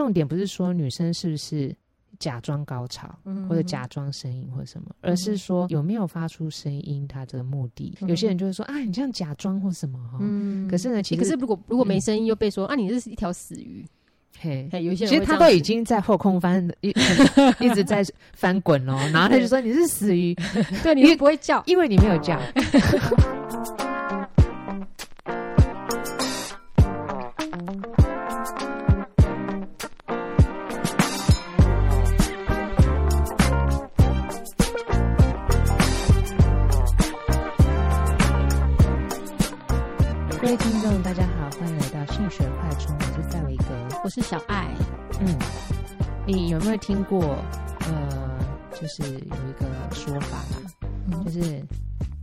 重点不是说女生是不是假装高潮，嗯、或者假装声音或者什么，而是说有没有发出声音，它的目的。嗯、有些人就会说啊，你这样假装或什么哈。嗯、可是呢，其实可是如果如果没声音，又被说、嗯、啊，你这是一条死鱼。嘿，有些人其实他都已经在后空翻，一 一直在翻滚哦。然后他就说 你是死鱼，对，你不会叫，因为你没有叫。是小爱。嗯，你有没有听过？呃，就是有一个说法啦，嗯、就是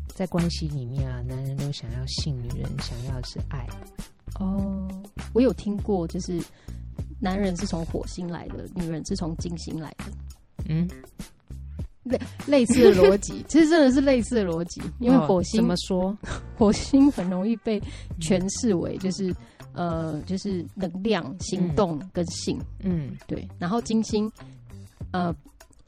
在关系里面啊，男人都想要性，女人想要的是爱。哦，我有听过，就是男人是从火星来的，女人是从金星来的。嗯。类类似的逻辑，其实真的是类似的逻辑，因为火星、哦、怎么说？火星很容易被诠释为就是呃，就是能量、行动跟性，嗯，对。然后金星呃，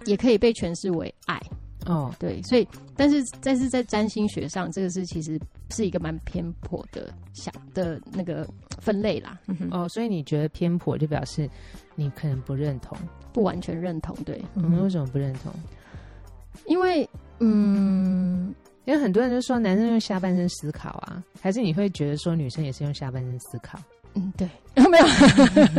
也可以被诠释为爱，哦，对。所以，但是但是在占星学上，这个是其实是一个蛮偏颇的想的那个分类啦。哦，所以你觉得偏颇，就表示你可能不认同，不完全认同，对？嗯，为什么不认同？因为，嗯，因为很多人都说男生用下半身思考啊，还是你会觉得说女生也是用下半身思考？嗯，对，没有。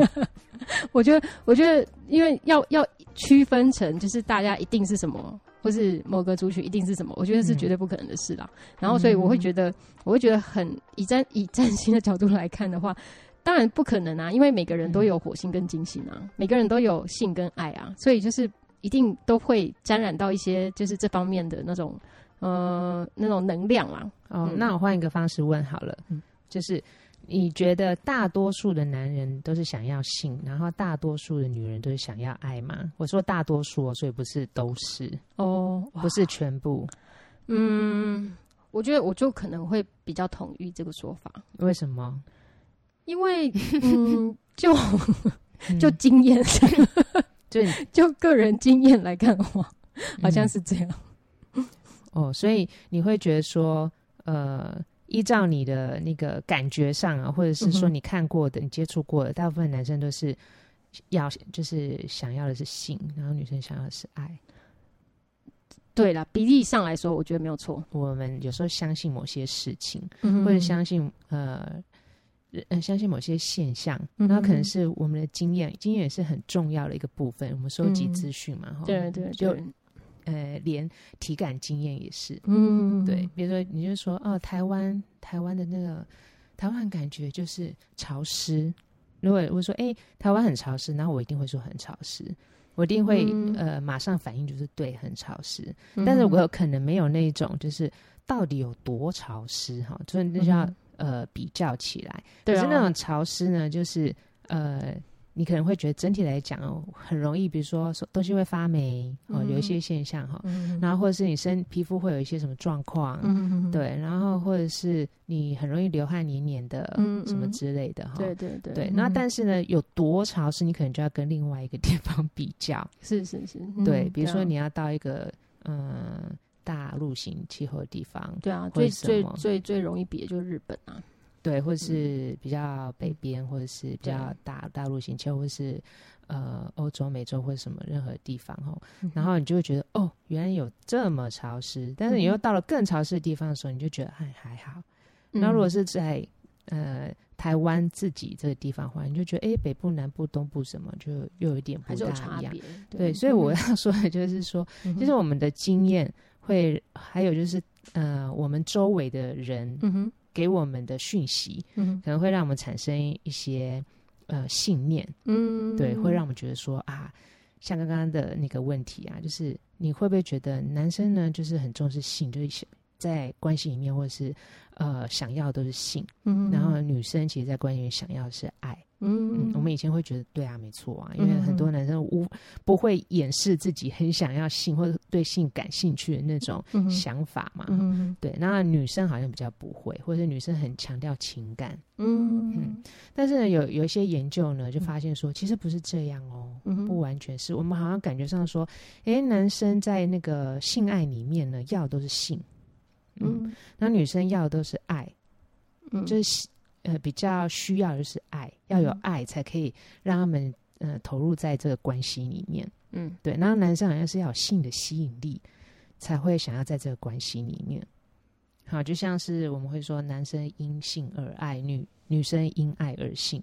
我觉得，我觉得，因为要要区分成就是大家一定是什么，或是某个族群一定是什么，我觉得是绝对不可能的事啦。嗯、然后，所以我会觉得，我会觉得很以占以占星的角度来看的话，当然不可能啊，因为每个人都有火星跟金星啊，嗯、每个人都有性跟爱啊，所以就是。一定都会沾染到一些，就是这方面的那种，呃，那种能量啊。哦，嗯、那我换一个方式问好了，嗯，就是你觉得大多数的男人都是想要性，然后大多数的女人都是想要爱吗？我说大多数，所以不是都是哦，不是全部。嗯，我觉得我就可能会比较同意这个说法。为什么？因为嗯，就就经验。嗯就就个人经验来看的话，好像是这样。嗯、哦，所以你会觉得说，呃，依照你的那个感觉上啊，或者是说你看过的、嗯、你接触过的，大部分男生都是要，就是想要的是性，然后女生想要的是爱。对了，比例上来说，我觉得没有错。我们有时候相信某些事情，嗯、或者相信呃。嗯，相信某些现象，那可能是我们的经验，经验也是很重要的一个部分。我们收集资讯嘛，哈、嗯，对对，就呃，连体感经验也是，嗯，对。比如说，你就说哦，台湾台湾的那个台湾感觉就是潮湿。如果我说哎，台湾很潮湿，然后我一定会说很潮湿，我一定会、嗯、呃马上反应就是对，很潮湿。但是我有可能没有那种就是到底有多潮湿哈，所以那叫。嗯呃，比较起来，可是那种潮湿呢，就是呃，你可能会觉得整体来讲哦，很容易，比如说东西会发霉哦，有一些现象哈，然后或者是你身皮肤会有一些什么状况，对，然后或者是你很容易流汗黏黏的，什么之类的哈，对对对，对，那但是呢，有多潮湿，你可能就要跟另外一个地方比较，是 是是，对，比如说你要到一个嗯。大陆型气候的地方，对啊，最最最最容易比的就是日本啊，对，或是比较北边，嗯、或者是比较大大陆型气候，或是呃欧洲、美洲或者什么任何地方哦，嗯、哼。然后你就会觉得哦，原来有这么潮湿，但是你又到了更潮湿的地方的时候，你就觉得还还好。那、嗯、如果是在呃台湾自己这个地方的话，你就觉得哎，北部、南部、东部什么就又有一点不大一样，对，对，所以我要说的就是说，嗯、哼。就是我们的经验。会还有就是，呃，我们周围的人给我们的讯息，嗯、可能会让我们产生一些呃信念，嗯，对，会让我们觉得说啊，像刚刚的那个问题啊，就是你会不会觉得男生呢，就是很重视性，就是在关系里面或者是呃想要的都是性，嗯，然后女生其实，在关系里面想要的是爱，嗯，我们以前会觉得对啊，没错啊，因为很多男生无不会掩饰自己很想要性或者对性感兴趣的那种想法嘛。嗯，对，那女生好像比较不会，或者女生很强调情感。嗯。嗯，但是呢，有有一些研究呢，就发现说，其实不是这样哦，不完全是我们好像感觉上说，诶，男生在那个性爱里面呢，要的都是性，嗯，那女生要的都是爱，嗯，就是。呃，比较需要的就是爱，要有爱才可以让他们呃投入在这个关系里面。嗯，对。然后男生好像是要有性的吸引力，才会想要在这个关系里面。好，就像是我们会说，男生因性而爱，女女生因爱而性。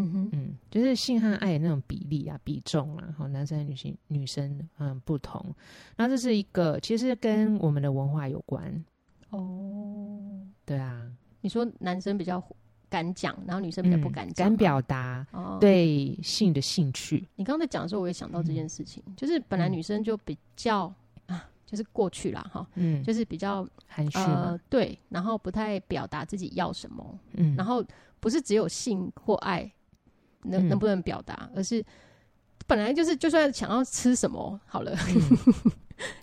嗯哼，嗯，就是性和爱的那种比例啊、比重啊，好，男生和女性、女生嗯不同。然后这是一个，其实跟我们的文化有关。哦，对啊。你说男生比较敢讲，然后女生比较不敢讲，敢表达对性的兴趣。你刚刚在讲的时候，我也想到这件事情，就是本来女生就比较啊，就是过去了哈，嗯，就是比较含蓄，呃，对，然后不太表达自己要什么，嗯，然后不是只有性或爱能能不能表达，而是本来就是就算想要吃什么好了。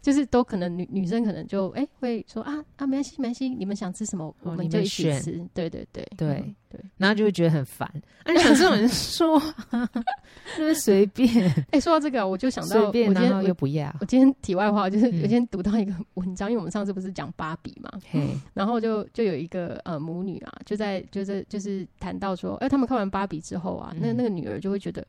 就是都可能女女生可能就哎、欸、会说啊啊没关系没关系，你们想吃什么我们就一起吃，哦、对对对对、嗯、对，然后就会觉得很烦。啊，你想这种人说，就是随便。哎、欸，说到这个，我就想到，随便然后又不要。我今天题外话就是，我今天读到一个文章，嗯、因为我们上次不是讲芭比嘛，嘿 然后就就有一个呃母女啊，就在就是就是谈到说，哎、欸，他们看完芭比之后啊，那那个女儿就会觉得，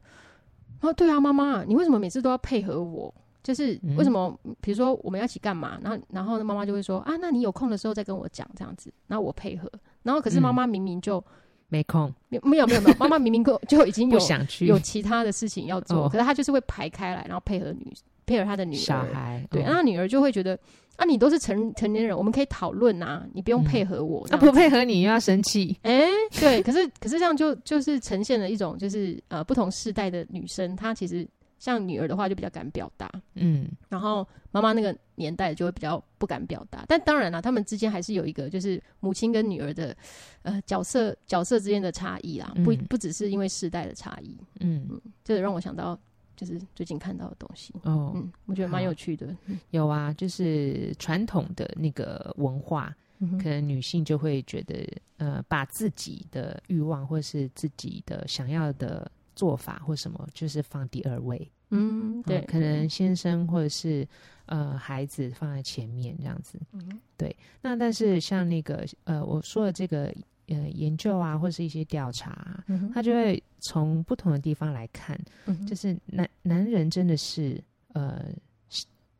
哦，对啊，妈妈，你为什么每次都要配合我？就是为什么？比如说我们要一起干嘛？然后然后妈妈就会说啊，那你有空的时候再跟我讲这样子，然后我配合。然后可是妈妈明明就、嗯、没空，没没有没有没有，妈妈明明就 就已经有想去有其他的事情要做，哦、可是她就是会排开来，然后配合女配合她的女儿。小孩对，然后女儿就会觉得啊，你都是成成年人，我们可以讨论啊，你不用配合我。那、嗯啊、不配合你又要生气？哎、欸，对，可是可是这样就就是呈现了一种就是呃不同世代的女生，她其实。像女儿的话就比较敢表达，嗯，然后妈妈那个年代就会比较不敢表达。但当然了，他们之间还是有一个就是母亲跟女儿的呃角色角色之间的差异啦，不不只是因为世代的差异，嗯，嗯，这让我想到就是最近看到的东西哦，嗯，我觉得蛮有趣的。有啊，就是传统的那个文化，嗯、可能女性就会觉得呃，把自己的欲望或是自己的想要的。做法或什么，就是放第二位。嗯，对，可能先生或者是呃孩子放在前面这样子。嗯，对。那但是像那个呃我说的这个呃研究啊，或是一些调查啊，嗯，他就会从不同的地方来看，嗯，就是男男人真的是呃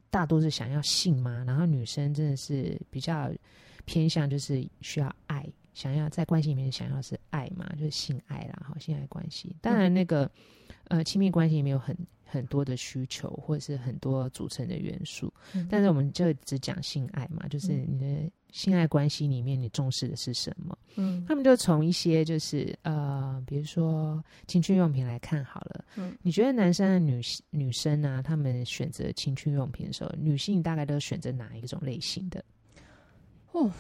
大多是想要性吗？然后女生真的是比较偏向就是需要爱。想要在关系里面想要是爱嘛，就是性爱啦，哈性爱关系。当然，那个、嗯、呃亲密关系里面有很很多的需求，或者是很多组成的元素。嗯、但是我们就只讲性爱嘛，就是你的性爱关系里面你重视的是什么？嗯，他们就从一些就是呃，比如说情趣用品来看好了。嗯，你觉得男生和女女生呢、啊，他们选择情趣用品的时候，女性大概都选择哪一种类型的？哦。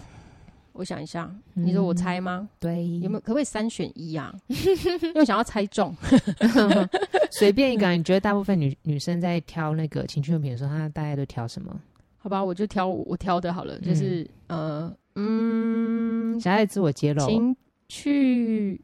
我想一下，你说我猜吗？嗯、对，有没有可不可以三选一啊？因为想要猜中 随便一个。你觉得大部分女女生在挑那个情趣用品的时候，她大概都挑什么？好吧，我就挑我挑的好了，就是、嗯、呃嗯，小爱自我揭露，情趣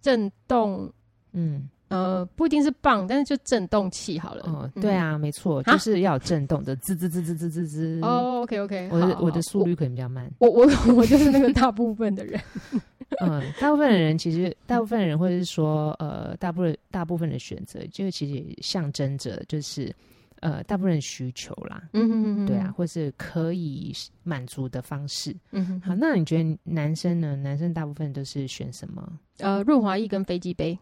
震动，嗯。呃，不一定是棒，但是就震动器好了。哦，对啊，没错，就是要有震动的，滋滋滋滋滋滋滋。哦，OK OK，我的我的速率可能比较慢。我我 我就是那个大部分的人。嗯，大部分的人其实，大部分的人或者是说，呃，大部分大部分的选择，就其实也象征着就是，呃，大部分的需求啦。嗯嗯嗯，对啊，或是可以满足的方式。嗯哼，好，那你觉得男生呢？男生大部分都是选什么？呃，润滑液跟飞机杯。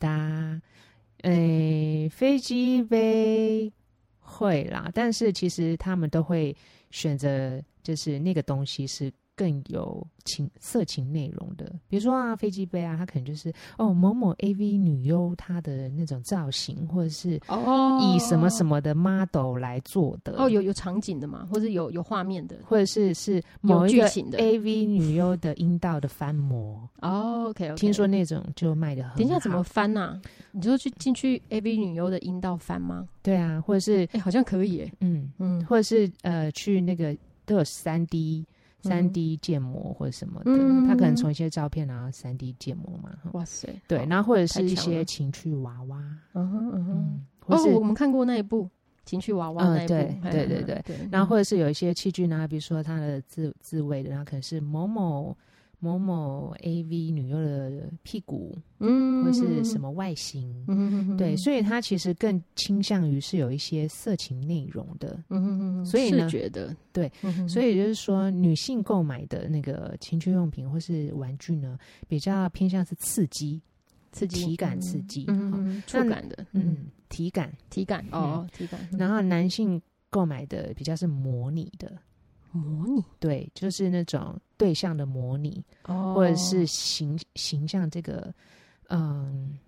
搭，诶、欸，飞机杯会啦，但是其实他们都会选择，就是那个东西是更有情色情内容的，比如说啊飞机杯啊，它可能就是哦某某 AV 女优她的那种造型，或者是哦以什么什么的 model 来做的哦，有有场景的嘛，或者有有画面的，或者是是某一个 AV 女优的阴道的翻模哦，OK，听说那种就卖的很好。等一下怎么翻啊？你就去进去 AV 女优的阴道翻吗？对啊，或者是哎、欸，好像可以哎，嗯嗯，或者是呃去那个都有三 D。三 D 建模或者什么的，嗯、他可能从一些照片然后三 D 建模嘛。哇塞，对，然后或者是一些情趣娃娃，嗯哼嗯哼，哦、我们看过那一部情趣娃娃那一部，嗯、对对对。然后或者是有一些器具呢，比如说他的自自慰的，然后可能是某某。某某 AV 女优的屁股，嗯，或是什么外形，嗯，对，所以它其实更倾向于是有一些色情内容的，嗯，所以呢，觉得对，所以就是说，女性购买的那个情趣用品或是玩具呢，比较偏向是刺激，刺激体感刺激，嗯，触感的，嗯，体感，体感，哦，体感。然后男性购买的比较是模拟的。模拟？对，就是那种对象的模拟，哦，或者是形形象这个，嗯，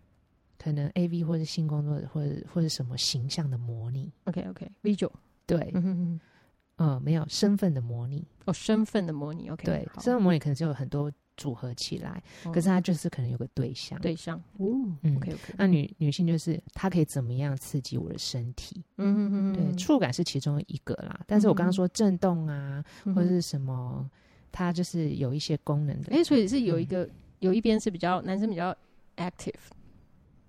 可能 A V 或者性工作者或者或者什么形象的模拟。OK OK，visual 对，嗯哼哼，嗯，没有身份的模拟哦，身份的模拟。OK，对，身份模拟可能就有很多。组合起来，可是它就是可能有个对象，对象，哦，嗯，OK OK，那女女性就是她可以怎么样刺激我的身体？嗯嗯嗯，对，触感是其中一个啦。但是我刚刚说震动啊，或者是什么，它就是有一些功能的。哎，所以是有一个有一边是比较男生比较 active，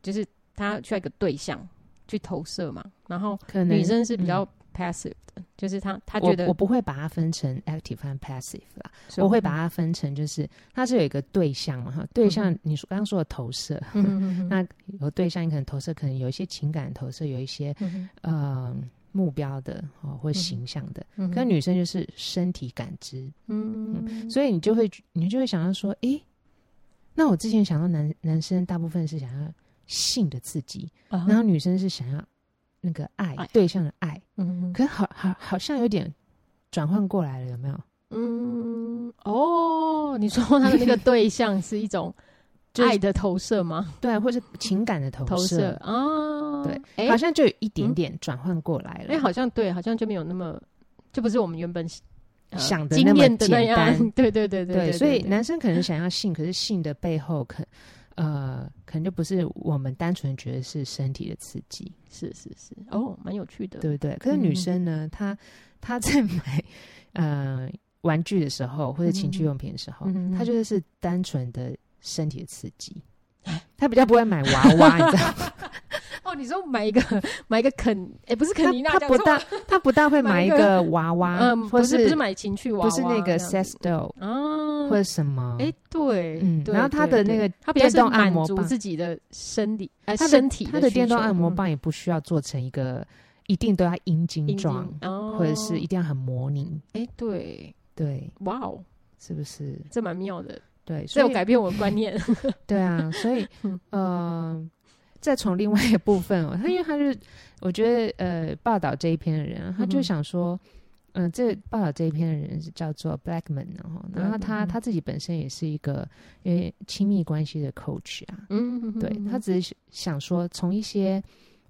就是他需要一个对象去投射嘛，然后女生是比较。passive 的，就是他，他觉得我，我不会把它分成 active 和 passive 啦，我会把它分成就是它是有一个对象嘛哈，对象你说刚刚说的投射，那有对象你可能投射，可能有一些情感投射，有一些呃目标的哦或形象的，跟女生就是身体感知，嗯，所以你就会你就会想到说，诶，那我之前想到男男生大部分是想要性的刺激，然后女生是想要。那个爱，爱。对象的爱，嗯，可是好好好像有点转换过来了，有没有？嗯，哦，你说他的那个对象是一种爱的投射吗？对，或是情感的投射，投射啊？对，欸、好像就有一点点转换过来了。哎、欸，好像对，好像就没有那么，就不是我们原本、呃、想的那么简单。对对对对对，对，所以男生可能想要性，可是性的背后可。呃，可能就不是我们单纯觉得是身体的刺激，是是是，哦，蛮有趣的，对不对？可是女生呢，嗯、她她在买呃玩具的时候，或者情趣用品的时候，嗯、她觉得是单纯的身体的刺激，他、比较不会买娃娃，你知道吗？哦，你说买一个买一个肯，哎，不是肯尼娜，他不大，他不大会买一个娃娃，嗯，不是不是买情趣娃娃，不是那个 sex doll 啊，或者什么？哎，对，嗯，然后他的那个他电动按摩棒，自己的生理，哎，身体，他的电动按摩棒也不需要做成一个一定都要阴茎状，或者是一定要很模拟。哎，对。对，哇哦，是不是？这蛮妙的，对，所以我改变我的观念。对啊，所以嗯。再从另外一个部分哦，他因为他是我觉得呃报道这一篇的人，他就想说，嗯、呃，这报道这一篇的人是叫做 Blackman，然后然后他他自己本身也是一个因为亲密关系的 coach 啊，嗯，对他只是想说从一些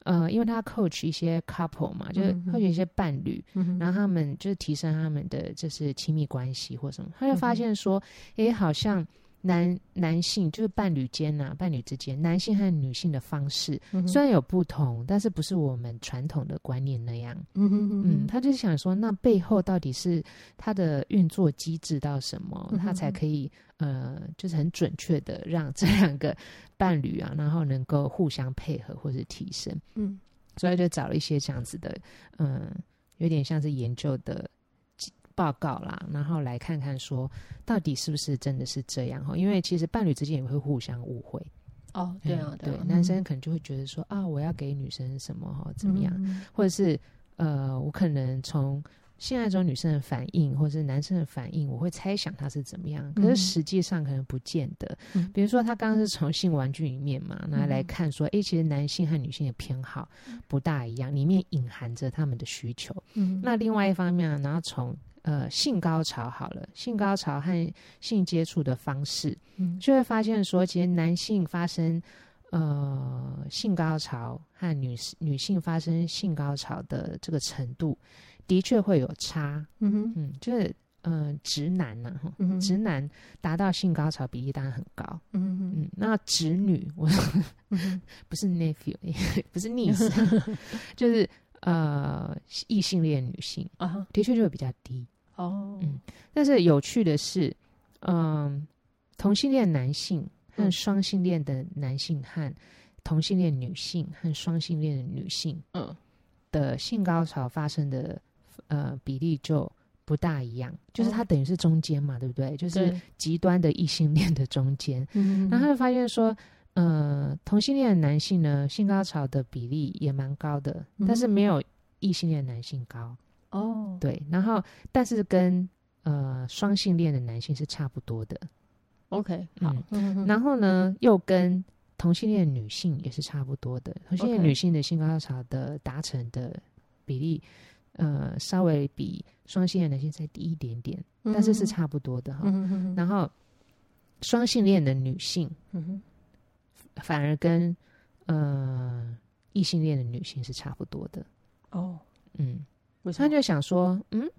呃，因为他 coach 一些 couple 嘛，就是 coach 一些伴侣，然后他们就是提升他们的就是亲密关系或什么，他就发现说，哎，好像。男男性就是伴侣间呐，伴侣之间，男性和女性的方式虽然有不同，但是不是我们传统的观念那样。嗯哼哼嗯，他就是想说，那背后到底是他的运作机制到什么，他才可以呃，就是很准确的让这两个伴侣啊，然后能够互相配合或是提升。嗯，所以就找了一些这样子的，嗯，有点像是研究的。报告啦，然后来看看说到底是不是真的是这样哈？因为其实伴侣之间也会互相误会哦。对啊，对，男生可能就会觉得说啊，我要给女生什么哈？怎么样？或者是呃，我可能从现在这种女生的反应，或者是男生的反应，我会猜想他是怎么样。可是实际上可能不见得。比如说他刚刚是从性玩具里面嘛，拿来看说，哎，其实男性和女性的偏好不大一样，里面隐含着他们的需求。嗯，那另外一方面，然后从呃性高潮好了，性高潮和性接触的方式，嗯，就会发现说，其实男性发生呃性高潮和女女性发生性高潮的这个程度，的确会有差。嗯哼，嗯，就是呃直男呐、啊，嗯，直男达到性高潮比例当然很高。嗯哼嗯，那直女，我 不是 nephew，不是 niece，就是呃异性恋女性啊，的确就会比较低。哦，嗯，但是有趣的是，嗯，同性恋男性和双性恋的男性和同性恋女性和双性恋的女性，嗯，的性高潮发生的呃比例就不大一样，就是它等于是中间嘛，对不对？就是极端的异性恋的中间。嗯，然后他就发现说，呃，同性恋的男性呢，性高潮的比例也蛮高的，但是没有异性恋男性高。哦，对，然后但是跟呃双性恋的男性是差不多的，OK，好，嗯，然后呢又跟同性恋女性也是差不多的，同性恋女性的性高潮的达成的比例，呃，稍微比双性恋男性再低一点点，但是是差不多的哈。然后双性恋的女性，反而跟呃异性恋的女性是差不多的。哦，嗯。他就想说，嗯，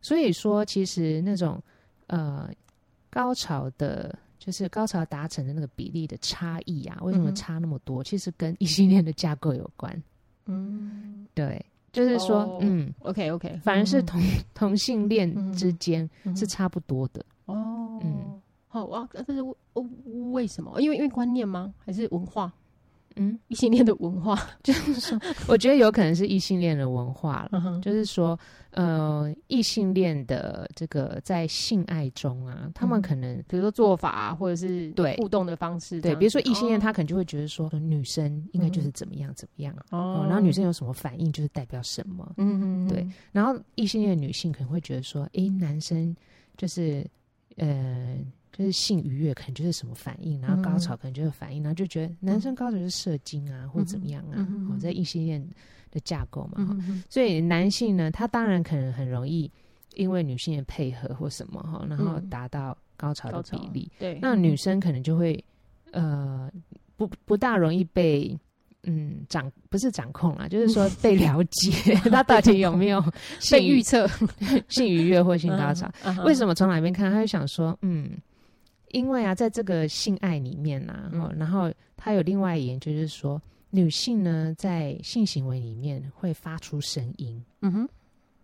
所以说其实那种呃高潮的，就是高潮达成的那个比例的差异啊，为什么差那么多？嗯、其实跟异性恋的架构有关。嗯，对，就是说，哦、嗯，OK OK，反而是同、嗯、同性恋之间是差不多的。哦，嗯，好啊，但是为为什么？因为因为观念吗？还是文化？嗯，异性恋的文化 就是说，我觉得有可能是异性恋的文化了。嗯、就是说，呃，异性恋的这个在性爱中啊，嗯、他们可能比如说做法啊，或者是对互动的方式，对，比如说异性恋，他可能就会觉得说，女生应该就是怎么样怎么样哦、嗯，然后女生有什么反应，就是代表什么。嗯嗯，对。然后异性恋女性可能会觉得说，哎、欸，男生就是呃。就是性愉悦可能就是什么反应，然后高潮可能就是反应，然后就觉得男生高潮是射精啊，或者怎么样啊？哦，在异性恋的架构嘛，所以男性呢，他当然可能很容易因为女性的配合或什么哈，然后达到高潮的比例。对，那女生可能就会呃不不大容易被。嗯，掌不是掌控啦，就是说 被了解，他到底有没有被预测性愉悦或性高潮？为什么从哪边看？他就想说，嗯，因为啊，在这个性爱里面呐、啊，嗯、然后他有另外一研究，就是说女性呢在性行为里面会发出声音，嗯哼。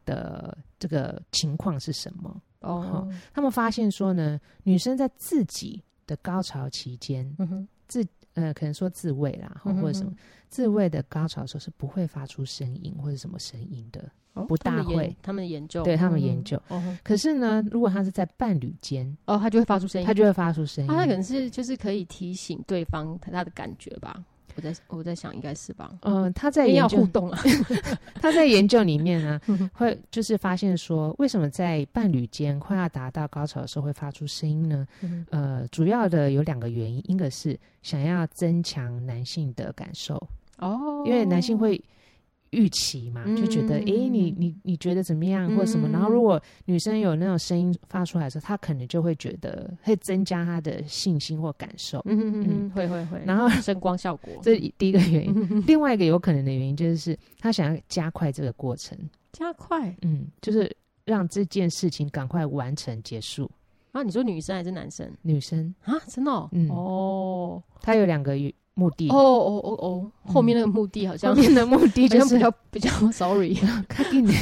的这个情况是什么？哦，他们发现说呢，女生在自己的高潮期间，嗯哼。自。呃，可能说自慰啦，或者什么自慰的高潮的时候是不会发出声音或者什么声音的，不大会。他们研究，对他们研究。可是呢，如果他是在伴侣间，哦，他就会发出声音，他就会发出声音。他可能是就是可以提醒对方他的感觉吧。我在我在想，应该是吧？嗯，他在研究互动啊。他在研究里面呢，会就是发现说，为什么在伴侣间快要达到高潮的时候会发出声音呢？呃，主要的有两个原因，一个是想要增强男性的感受哦，因为男性会。预期嘛，就觉得哎、嗯欸，你你你觉得怎么样，或者什么？嗯、然后如果女生有那种声音发出来的时候，她可能就会觉得会增加她的信心或感受。嗯嗯嗯，会会会。然后声光效果，这是第一个原因。嗯、另外一个有可能的原因就是，她想要加快这个过程。加快？嗯，就是让这件事情赶快完成结束。啊，你说女生还是男生？女生啊，真的？哦，嗯、哦，她有两个月。目的。哦哦哦哦，后面那个目的好像后面的目的就是比较比较 sorry，看给你，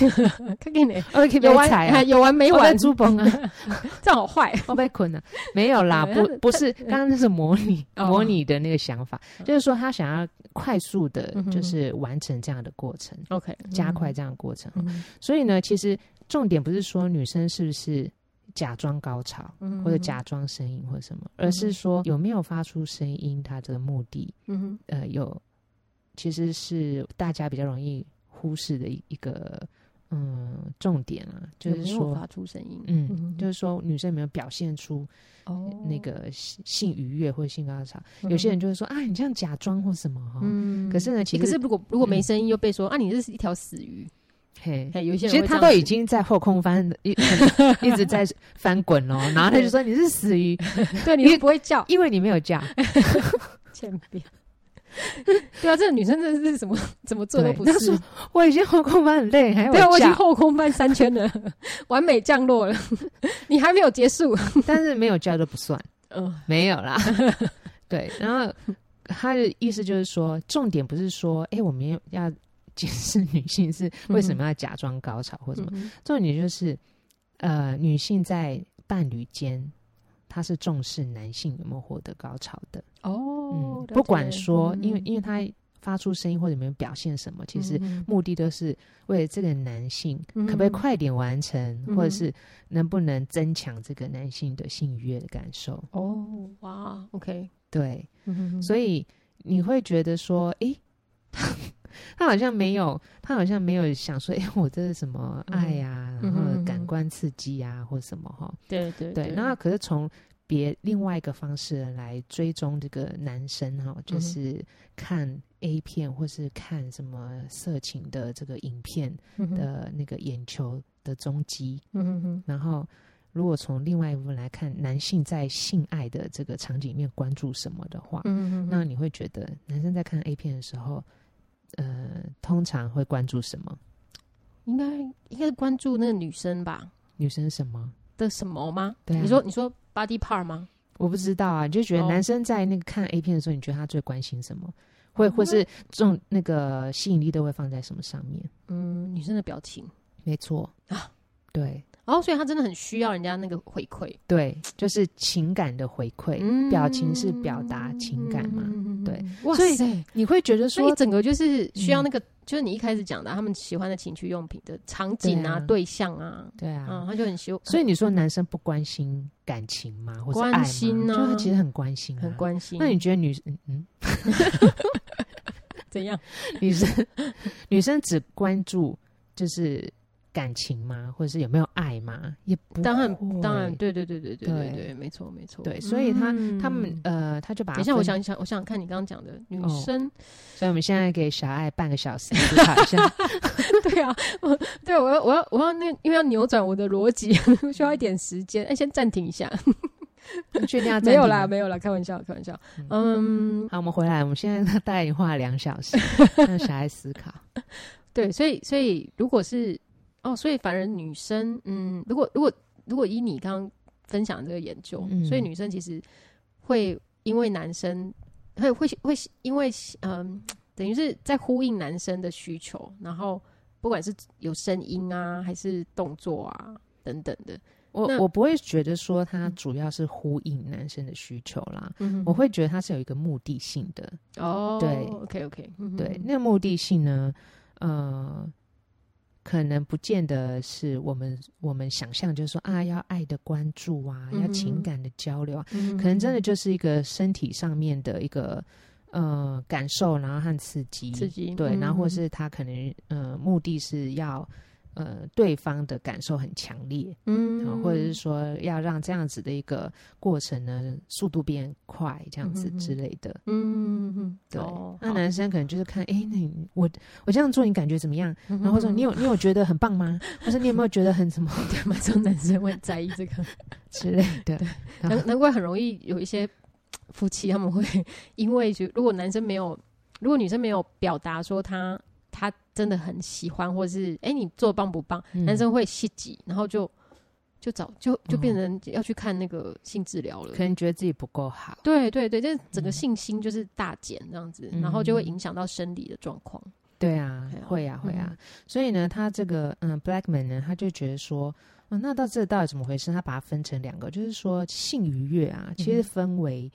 看给你，OK，有完有完没完，珠崩啊，这样好坏，我被捆了，没有啦，不不是，刚刚那是模拟模拟的那个想法，就是说他想要快速的，就是完成这样的过程，OK，加快这样的过程，所以呢，其实重点不是说女生是不是。假装高潮，或者假装声音，或者什么，而是说有没有发出声音，它这个目的，嗯，呃，有，其实是大家比较容易忽视的一一个，嗯，重点啊，就是说发出声音，嗯，就是说女生有没有表现出哦。那个性愉悦或者性高潮，有些人就会说啊，你这样假装或什么哈，嗯，可是呢，其实可是如果如果没声音，又被说啊，你这是一条死鱼。嘿，有些人其实他都已经在后空翻，一 一直在翻滚哦，然后他就说你是死鱼，对，你不会叫，因为你没有叫，欠扁。对啊，这个女生真的是怎么怎么做都不是。他说我已经后空翻很累，还要对啊，我已经后空翻三圈了，完美降落了，你还没有结束，但是没有叫都不算，嗯，没有啦。对，然后他的意思就是说，重点不是说，哎，我们要解释女性是为什么要假装高潮或什么，嗯、重点就是，呃，女性在伴侣间。她是重视男性有没有获得高潮的哦，嗯，不管说，因为因为他发出声音或者有没有表现什么，其实目的都是为了这个男性可不可以快点完成，或者是能不能增强这个男性的性愉悦的感受。哦，哇，OK，对，所以你会觉得说，诶，他他好像没有，他好像没有想说，诶，我这是什么爱呀，然后感官刺激呀，或什么哈？对对对，然后可是从别另外一个方式来追踪这个男生哈，就是看 A 片或是看什么色情的这个影片的那个眼球的踪迹。嗯哼，然后如果从另外一部分来看，男性在性爱的这个场景里面关注什么的话，嗯哼，那你会觉得男生在看 A 片的时候，呃，通常会关注什么？应该应该是关注那个女生吧？女生什么的什么吗？对啊，你说你说。Body part 吗？我不知道啊，你就觉得男生在那个看 A 片的时候，你觉得他最关心什么？会或是这种那个吸引力都会放在什么上面？嗯，女生的表情，没错啊，对。然后，所以他真的很需要人家那个回馈，对，就是情感的回馈。表情是表达情感嘛？对。哇塞，你会觉得说，一整个就是需要那个，就是你一开始讲的，他们喜欢的情趣用品的场景啊、对象啊，对啊，他就很喜欢。所以你说男生不关心感情吗？或者关心呢？就他其实很关心，很关心。那你觉得女生嗯，怎样？女生 女生只关注就是。感情吗？或者是有没有爱吗？也不当然，当然，对对对对对对对，没错没错。对，所以他他们呃，他就把等一下，我想想，我想想看你刚刚讲的女生。所以我们现在给小爱半个小时 思考一下。对啊，我对我要我要我要那因为要扭转我的逻辑，需要一点时间。哎，先暂停一下。确定要没有啦，没有啦，开玩笑，开玩笑。嗯，好，我们回来。我们现在大概已经花了两小时，让小爱思考。对，所以所以如果是。哦，所以反而女生，嗯，如果如果如果以你刚刚分享的这个研究，嗯、所以女生其实会因为男生会会会因为嗯，等于是在呼应男生的需求，然后不管是有声音啊，还是动作啊等等的，我我不会觉得说它主要是呼应男生的需求啦，嗯、我会觉得它是有一个目的性的。哦，对，OK OK，对，那个目的性呢，呃。可能不见得是我们我们想象，就是说啊，要爱的关注啊，嗯、要情感的交流啊，嗯、可能真的就是一个身体上面的一个呃感受，然后和刺激，刺激对，然后或是他可能呃目的是要。呃，对方的感受很强烈，嗯，或者是说要让这样子的一个过程呢，速度变快，这样子之类的，嗯嗯，对。那男生可能就是看，哎，那你我我这样做，你感觉怎么样？然后说你有你有觉得很棒吗？或者你有没有觉得很什么？对吗？这种男生会在意这个 之类的。难难怪很容易有一些夫妻他们会因为就如果男生没有，如果女生没有表达说他。他真的很喜欢，或是哎、欸，你做棒不棒？嗯、男生会吸挤，然后就就找就就变成要去看那个性治疗了，可能觉得自己不够好。对对对，就是整个信心就是大减这样子，嗯、然后就会影响到生理的状况。对啊，会啊会啊。嗯、所以呢，他这个嗯，Blackman 呢，他就觉得说，嗯，那到这到底怎么回事？他把它分成两个，就是说性愉悦啊，其实分为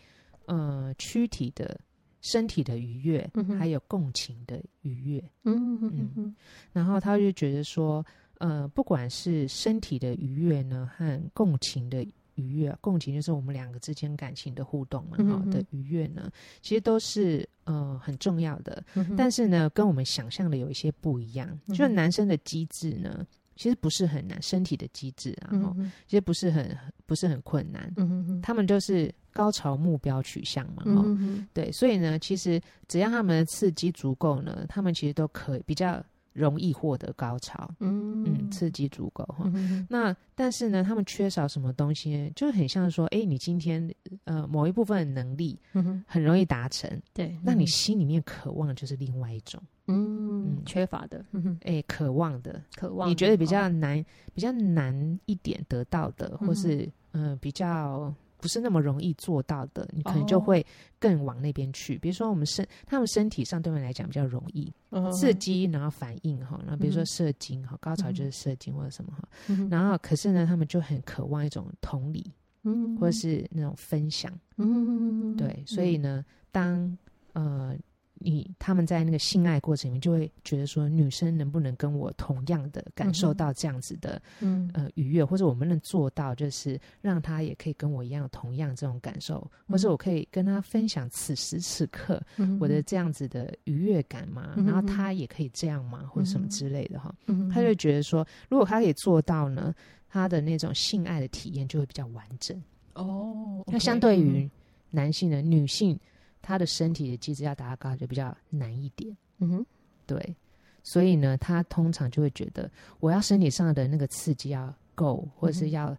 嗯躯体的。身体的愉悦，嗯、还有共情的愉悦，嗯嗯嗯，然后他就觉得说，呃，不管是身体的愉悦呢，和共情的愉悦，共情就是我们两个之间感情的互动嘛，哈、嗯、的愉悦呢，其实都是呃很重要的，嗯、但是呢，跟我们想象的有一些不一样，嗯、就是男生的机制呢。其实不是很难，身体的机制啊，然后、嗯、其实不是很不是很困难。嗯哼哼。他们就是高潮目标取向嘛，哈、嗯哼，对，所以呢，其实只要他们的刺激足够呢，他们其实都可以比较容易获得高潮，嗯。嗯，刺激足够哈。那但是呢，他们缺少什么东西呢？就很像说，哎，你今天呃某一部分的能力很容易达成，对，那你心里面渴望的就是另外一种，嗯，缺乏的，哎，渴望的，渴望，你觉得比较难，比较难一点得到的，或是嗯比较。不是那么容易做到的，你可能就会更往那边去。Oh. 比如说，我们身他们身体上对我们来讲比较容易、oh. 刺激，然后反应哈，然后比如说射精哈，高潮就是射精或者什么哈。Mm-hmm. 然后可是呢，他们就很渴望一种同理，mm-hmm. 或者是那种分享。Mm-hmm. 对，所以呢，当呃。你他们在那个性爱过程里面，就会觉得说，女生能不能跟我同样的感受到这样子的，嗯，呃，愉悦，或者我们能做到，就是让他也可以跟我一样，同样这种感受，嗯、或者我可以跟他分享此时此刻我的这样子的愉悦感嘛、嗯，然后他也可以这样嘛，或者什么之类的哈、嗯，他就觉得说，如果他可以做到呢，他的那种性爱的体验就会比较完整。哦。那相对于男性的女性。他的身体的机制要达到高就比较难一点，嗯哼，对，所以呢，他通常就会觉得我要身体上的那个刺激要够，或者是要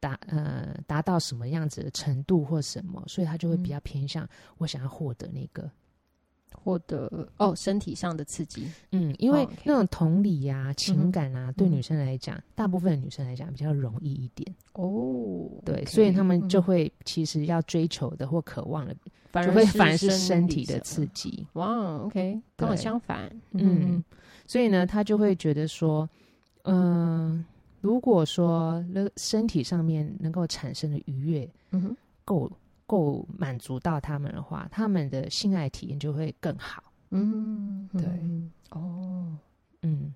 达呃达到什么样子的程度或什么，所以他就会比较偏向我想要获得那个获得哦身体上的刺激，嗯，因为那种同理呀、啊、情感啊，对女生来讲，大部分的女生来讲比较容易一点哦，对，所以他们就会其实要追求的或渴望的。反而会反而是身体的刺激，哇，OK，跟我相反，嗯，所以呢，他就会觉得说，嗯、呃，如果说那身体上面能够产生的愉悦，嗯哼，够够满足到他们的话，他们的性爱体验就会更好，嗯，对，哦，嗯，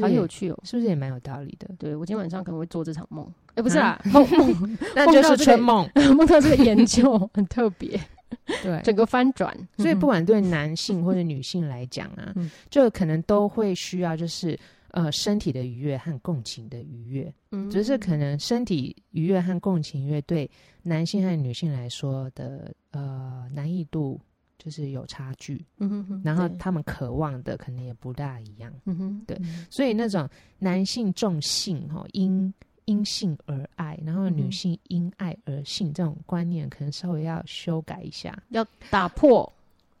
好有趣哦，是不是也蛮有道理的？对，我今天晚上可能会做这场梦，哎，不是啊，梦梦，那就是春梦，梦到这个研究很特别。对，整个翻转，所以不管对男性或者女性来讲啊，嗯、就可能都会需要，就是呃身体的愉悦和共情的愉悦，嗯，只是可能身体愉悦和共情愉悦对男性和女性来说的呃难易度就是有差距，嗯哼哼，然后他们渴望的可能也不大一样，嗯哼，对，所以那种男性重性哈因。因性而爱，然后女性因爱而性，这种观念可能稍微要修改一下，要打破。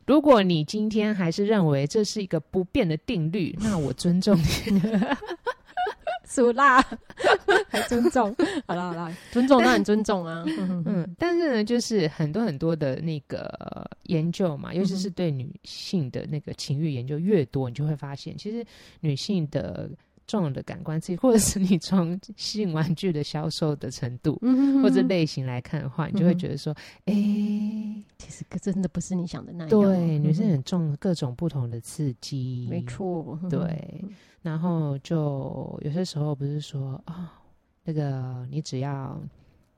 如果你今天还是认为这是一个不变的定律，那我尊重你。苏辣，还尊重？好啦好啦，尊重当然尊重啊。嗯，但是呢，就是很多很多的那个研究嘛，尤其是对女性的那个情欲研究越多，你就会发现，其实女性的。重的感官刺激，或者是你从性玩具的销售的程度，嗯、或者类型来看的话，嗯、你就会觉得说，哎、欸，其实真的不是你想的那样。对，女生很重各种不同的刺激，没错。对，然后就有些时候不是说啊、哦，那个你只要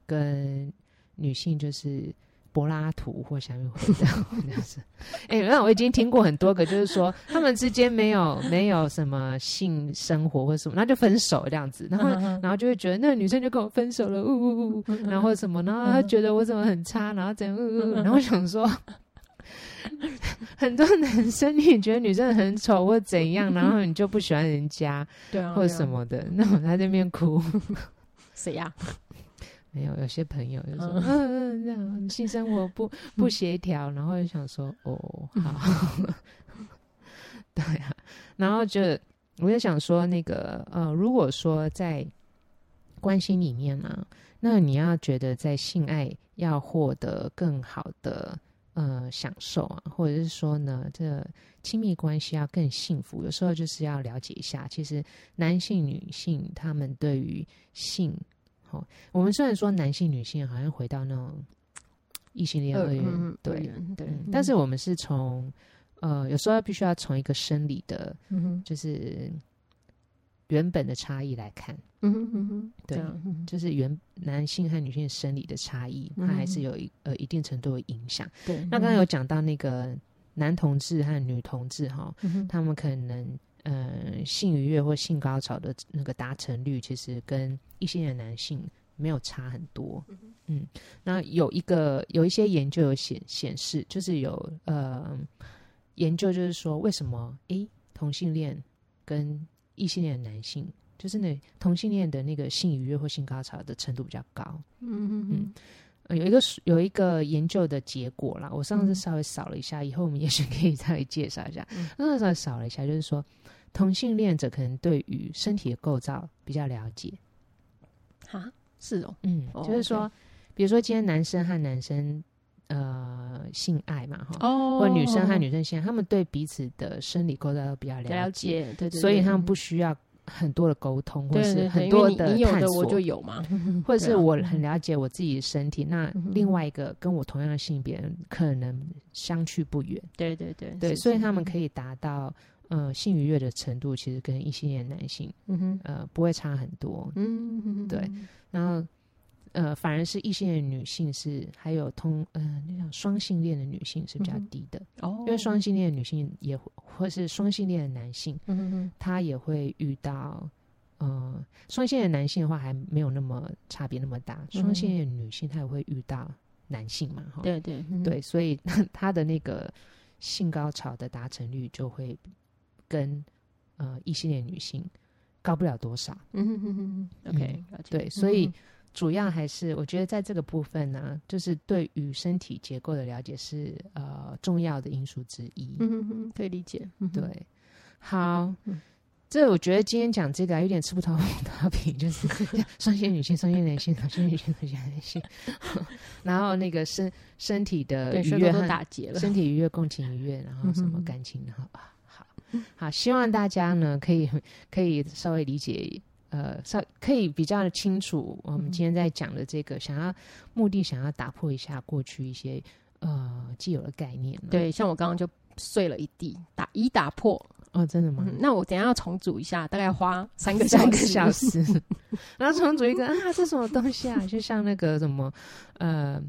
跟女性就是。柏拉图 或下面会这样，这样子。哎，那我已经听过很多个，就是说他们之间没有 没有什么性生活或什么，那就分手这样子。然后然后就会觉得那个女生就跟我分手了，呜呜呜，然后什么，然后他觉得我怎么很差，然后怎样，呜呜。然后我想说，很多男生你觉得女生很丑或怎样，然后你就不喜欢人家，对啊，或什么的，那我在那边哭，谁呀？没有，有些朋友就说，嗯嗯，这样性生活不 不协调，然后就想说，哦，好，对啊，然后就我就想说，那个呃，如果说在关系里面呢、啊，那你要觉得在性爱要获得更好的呃享受啊，或者是说呢，这亲密关系要更幸福，有时候就是要了解一下，其实男性、女性他们对于性。哦，我们虽然说男性、女性好像回到那种异性恋二元，嗯、对对、嗯，但是我们是从呃，有时候必须要从一个生理的，嗯、就是原本的差异来看，嗯哼嗯哼，对、嗯，就是原男性和女性生理的差异，它还是有一呃一定程度的影响。对，那刚刚有讲到那个男同志和女同志哈、嗯，他们可能。呃，性愉悦或性高潮的那个达成率，其实跟异性的男性没有差很多。嗯，那有一个有一些研究有显显示，就是有呃研究就是说，为什么诶同性恋跟异性恋的男性，就是那同性恋的那个性愉悦或性高潮的程度比较高。嗯嗯嗯。有一个有一个研究的结果啦，我上次稍微扫了一下，以后我们也许可以 再来介绍一下。那时候扫了一下，就是说同性恋者可能对于身体的构造比较了解。哈，是哦，嗯，就是说，比如说今天男生和男生呃性爱嘛，哈，哦，或女生和女生性爱，他们对彼此的生理构造都比较了解，对对，所以他们不需要。很多的沟通，或是很多的探索，你有的我就有嘛，或者是我很了解我自己的身体。那另外一个跟我同样的性别人，可能相去不远。对对对对，所以他们可以达到呃性愉悦的程度，其实跟异性恋男性，嗯哼，呃不会差很多。嗯哼，对，然后。呃，反而是异性恋的女性是，还有通呃那种双性恋的女性是比较低的哦，因为双性恋的女性也或是双性恋的男性，嗯哼哼，他也会遇到呃双性恋的男性的话还没有那么差别那么大，双性恋女性她也会遇到男性嘛，哈，对对。对，所以 她的那个性高潮的达成率就会跟呃异性恋女性高不了多少，嗯嗯嗯嗯，OK，对，所以。主要还是我觉得在这个部分呢、啊，就是对于身体结构的了解是呃重要的因素之一。嗯哼哼，可以理解。嗯、对，好，嗯、这我觉得今天讲这个有点吃不透的品，就是 双性女性、双性男性、双性女性、双性男性，然后那个身身体的愉悦和打结了，身体愉悦、共情愉悦，然后什么感情，然后啊，好好，希望大家呢可以可以稍微理解。呃，稍可以比较的清楚，我们今天在讲的这个，想要目的想要打破一下过去一些呃既有的概念。对，像我刚刚就碎了一地，打一打破。哦，真的吗？嗯、那我等一下要重组一下，大概花三个三个小时，然后重组一个啊，这什么东西啊？就像那个什么呃。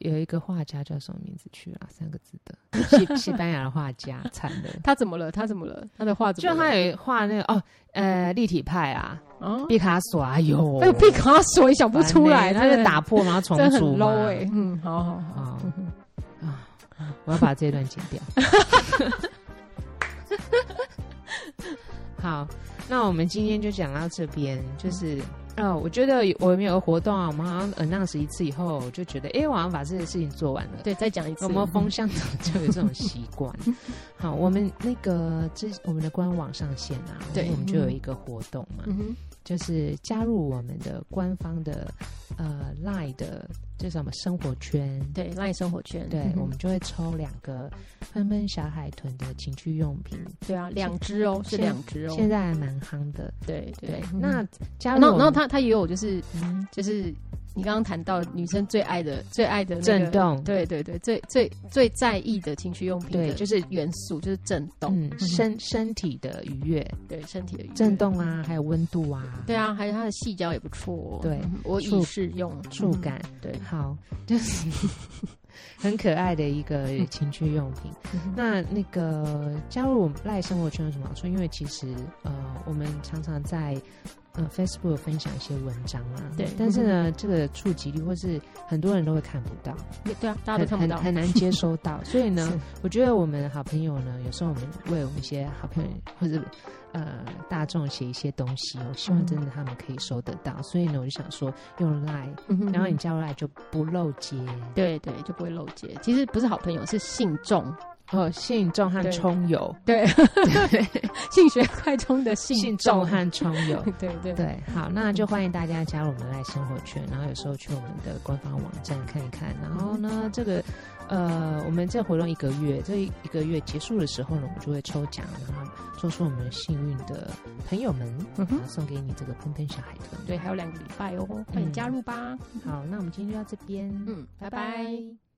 有一个画家叫什么名字去了？三个字的西 西班牙的画家，惨了。他怎么了？他怎么了？他的画怎么了？就他有画那个哦，呃，立体派啊，哦，毕卡索啊，有，哎呦，毕卡索也想不出来，他就打破然后重组嘛。low 哎，嗯，好好好啊，我要把这段剪掉。好，那我们今天就讲到这边，就是。哦，我觉得我们有个活动啊，我们好像 announce 一次以后，我就觉得，哎，我好像把这些事情做完了。对，再讲一次。我们风向 就有这种习惯。好，我们那个这我们的官网上线啊，对，我们就有一个活动嘛，嗯、就是加入我们的官方的呃 Line 的。这什么生活圈？对，LINE 生活圈，对，我们就会抽两个喷喷小海豚的情趣用品。对啊，两只哦，是两只哦，现在还蛮夯的。对对，那加入，然后他他也有就是嗯就是你刚刚谈到女生最爱的最爱的震动，对对对，最最最在意的情趣用品，对，就是元素就是震动，身身体的愉悦，对身体的震动啊，还有温度啊，对啊，还有它的细胶也不错，对，我已试用。触感，对。好，就是很可爱的一个情趣用品。那那个加入我们赖生活圈有什么好处？因为其实呃，我们常常在呃 Facebook 分享一些文章啊，对。但是呢，这个触及率或是很多人都会看不到，对啊，大家都看不到，很，很难接收到。所以呢，我觉得我们好朋友呢，有时候我们为我们一些好朋友或者。呃，大众写一些东西，我希望真的他们可以收得到，嗯、所以呢，我就想说用 Line，、嗯、然后你加入 Line 就不漏接，对对，就不会漏接。其实不是好朋友，是信众哦，信众和充油，对对，性学快充的信众和充油，对对对。好，那就欢迎大家加入我们 Line 生活圈，然后有时候去我们的官方网站看一看，然后呢，这个。呃，我们这活动一个月，这一个月结束的时候呢，我们就会抽奖，然后抽出我们幸运的朋友们，然后送给你这个喷喷小海豚。对，还有两个礼拜哦，欢迎加入吧。好，那我们今天就到这边，嗯。拜拜。